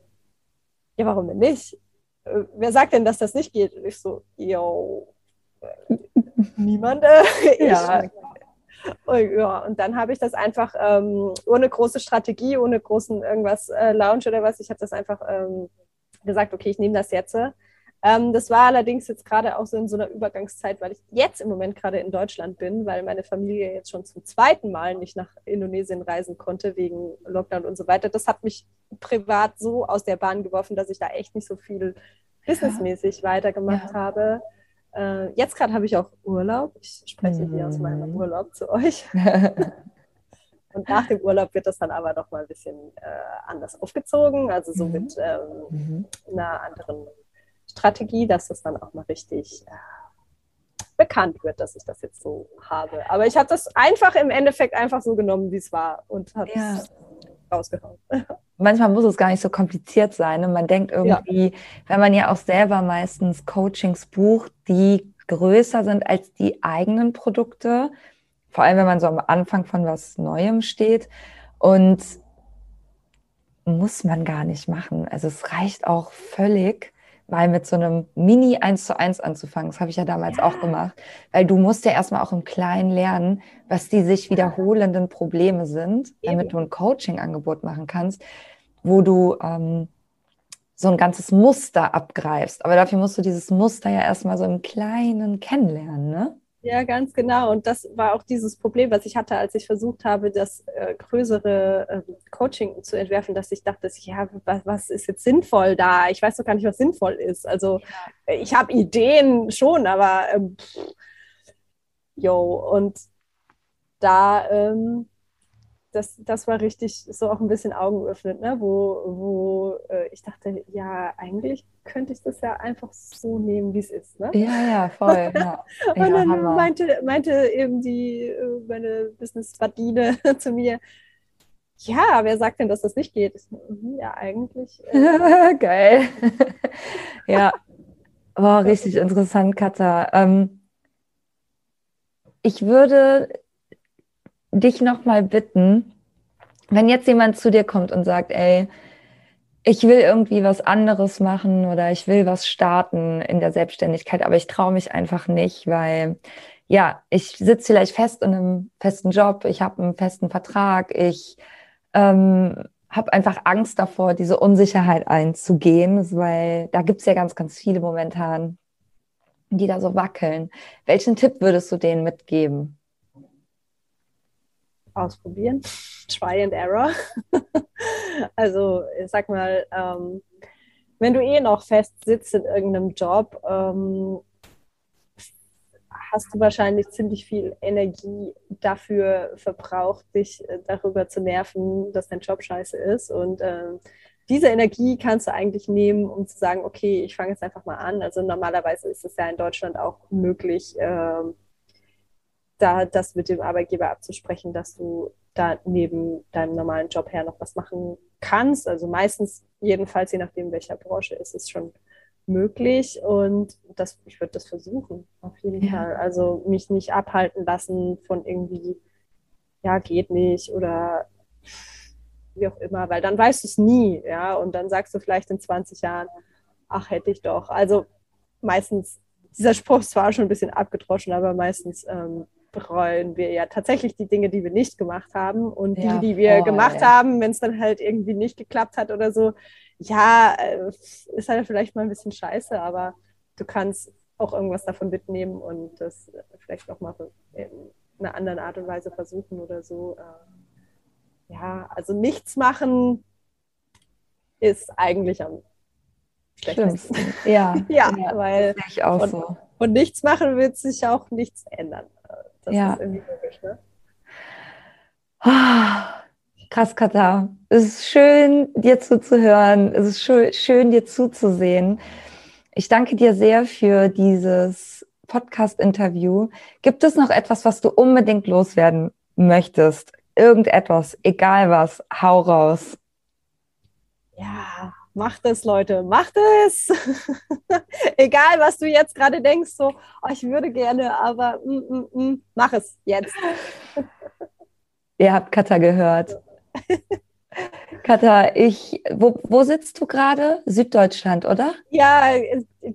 ja, warum denn nicht? Äh, wer sagt denn, dass das nicht geht? Und ich so, yo, niemand. Äh, ja. Und, ja, und dann habe ich das einfach ähm, ohne große Strategie, ohne großen irgendwas äh, Lounge oder was, ich habe das einfach ähm, gesagt, okay, ich nehme das jetzt. Ähm, das war allerdings jetzt gerade auch so in so einer Übergangszeit, weil ich jetzt im Moment gerade in Deutschland bin, weil meine Familie jetzt schon zum zweiten Mal nicht nach Indonesien reisen konnte wegen Lockdown und so weiter. Das hat mich privat so aus der Bahn geworfen, dass ich da echt nicht so viel businessmäßig weitergemacht ja. habe. Äh, jetzt gerade habe ich auch Urlaub. Ich spreche mhm. hier aus meinem mhm. Urlaub zu euch. Und nach dem Urlaub wird das dann aber noch mal ein bisschen äh, anders aufgezogen, also so mhm. mit ähm, mhm. einer anderen Strategie, dass das dann auch mal richtig äh, bekannt wird, dass ich das jetzt so habe. Aber ich habe das einfach im Endeffekt einfach so genommen, wie es war und habe ja. Rausgehauen. manchmal muss es gar nicht so kompliziert sein. Und man denkt irgendwie, ja. wenn man ja auch selber meistens Coachings bucht, die größer sind als die eigenen Produkte, vor allem wenn man so am Anfang von was Neuem steht. Und muss man gar nicht machen. Also es reicht auch völlig, mal mit so einem Mini 1 zu 1 anzufangen. Das habe ich ja damals ja. auch gemacht. Weil du musst ja erstmal auch im Kleinen lernen, was die sich wiederholenden Probleme sind, damit du ein Coaching-Angebot machen kannst wo du ähm, so ein ganzes Muster abgreifst. Aber dafür musst du dieses Muster ja erstmal so im Kleinen kennenlernen, ne? Ja, ganz genau. Und das war auch dieses Problem, was ich hatte, als ich versucht habe, das äh, größere äh, Coaching zu entwerfen, dass ich dachte, ja, was, was, ist jetzt sinnvoll da? Ich weiß doch gar nicht, was sinnvoll ist. Also ja. ich habe Ideen schon, aber ähm, jo, und da ähm, das, das war richtig so auch ein bisschen Augen geöffnet, ne? wo, wo äh, ich dachte, ja, eigentlich könnte ich das ja einfach so nehmen, wie es ist. Ne? Ja, ja, voll. Ja. und ja, dann meinte, meinte eben die, äh, meine Business-Badine zu mir, ja, wer sagt denn, dass das nicht geht? Mhm, ja, eigentlich. Äh, Geil. ja. Oh, richtig interessant, Katha. Ähm, ich würde dich nochmal bitten, wenn jetzt jemand zu dir kommt und sagt, ey, ich will irgendwie was anderes machen oder ich will was starten in der Selbstständigkeit, aber ich traue mich einfach nicht, weil ja, ich sitze vielleicht fest in einem festen Job, ich habe einen festen Vertrag, ich ähm, habe einfach Angst davor, diese Unsicherheit einzugehen, weil da gibt's ja ganz, ganz viele momentan, die da so wackeln. Welchen Tipp würdest du denen mitgeben? Ausprobieren. Try and Error. also ich sag mal, ähm, wenn du eh noch fest sitzt in irgendeinem Job, ähm, hast du wahrscheinlich ziemlich viel Energie dafür verbraucht, dich äh, darüber zu nerven, dass dein Job scheiße ist. Und äh, diese Energie kannst du eigentlich nehmen, um zu sagen, okay, ich fange jetzt einfach mal an. Also normalerweise ist es ja in Deutschland auch möglich, äh, da das mit dem Arbeitgeber abzusprechen, dass du da neben deinem normalen Job her noch was machen kannst. Also meistens, jedenfalls, je nachdem, welcher Branche ist es schon möglich. Und das, ich würde das versuchen, auf jeden ja. Fall. Also mich nicht abhalten lassen von irgendwie, ja, geht nicht oder wie auch immer, weil dann weißt du es nie, ja, und dann sagst du vielleicht in 20 Jahren, ach, hätte ich doch. Also meistens, dieser Spruch ist zwar schon ein bisschen abgedroschen, aber meistens ähm, bereuen wir ja tatsächlich die Dinge, die wir nicht gemacht haben. Und ja, die, die wir voll, gemacht ja. haben, wenn es dann halt irgendwie nicht geklappt hat oder so, ja, äh, ist halt vielleicht mal ein bisschen scheiße, aber du kannst auch irgendwas davon mitnehmen und das vielleicht auch mal in einer anderen Art und Weise versuchen oder so. Äh, ja, also nichts machen ist eigentlich am schlechtesten. Ja, ja, ja, weil ich auch und, so. und nichts machen wird sich auch nichts ändern. Das ja. ist irgendwie logisch, ne? Oh, krass, Katha. Es ist schön, dir zuzuhören. Es ist schön, schön, dir zuzusehen. Ich danke dir sehr für dieses Podcast-Interview. Gibt es noch etwas, was du unbedingt loswerden möchtest. Irgendetwas, egal was, hau raus. Ja, Macht es, Leute, macht es. Egal, was du jetzt gerade denkst, so, oh, ich würde gerne, aber mm, mm, mm, mach es jetzt. Ihr habt Katha gehört. Katha, ich, wo, wo sitzt du gerade? Süddeutschland, oder? Ja,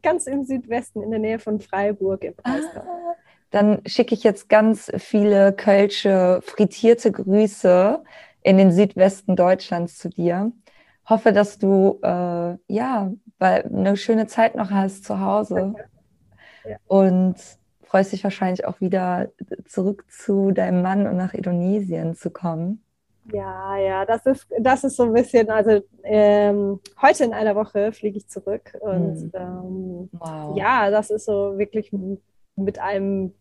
ganz im Südwesten, in der Nähe von Freiburg im Breisgau. Ah, dann schicke ich jetzt ganz viele kölsche frittierte Grüße in den Südwesten Deutschlands zu dir hoffe, dass du äh, ja weil eine schöne Zeit noch hast zu Hause ja. und freust dich wahrscheinlich auch wieder zurück zu deinem Mann und nach Indonesien zu kommen. Ja, ja, das ist, das ist so ein bisschen, also ähm, heute in einer Woche fliege ich zurück und hm. ähm, wow. ja, das ist so wirklich mit einem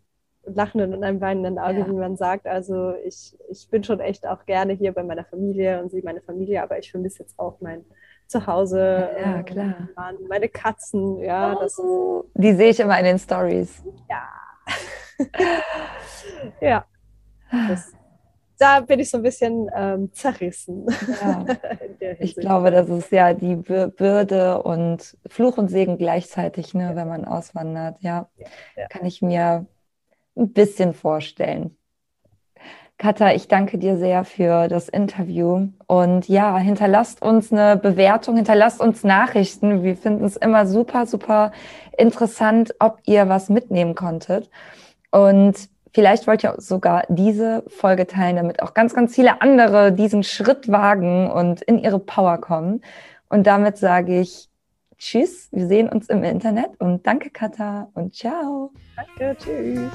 lachenden und einem weinenden Auge, ja. wie man sagt. Also ich, ich bin schon echt auch gerne hier bei meiner Familie und sie meine Familie, aber ich vermisse jetzt auch mein Zuhause, ja, ähm, klar. meine Katzen, ja. Das oh, die sehe ich immer in den Stories. Ja. ja. Das, da bin ich so ein bisschen ähm, zerrissen. Ja. ich glaube, das ist ja die Bürde und Fluch und Segen gleichzeitig, ne, wenn man auswandert. Ja, ja. kann ich mir ein bisschen vorstellen. Katha, ich danke dir sehr für das Interview. Und ja, hinterlasst uns eine Bewertung, hinterlasst uns Nachrichten. Wir finden es immer super, super interessant, ob ihr was mitnehmen konntet. Und vielleicht wollt ihr sogar diese Folge teilen, damit auch ganz, ganz viele andere diesen Schritt wagen und in ihre Power kommen. Und damit sage ich Tschüss, wir sehen uns im Internet und danke Katha und ciao. Danke, tschüss.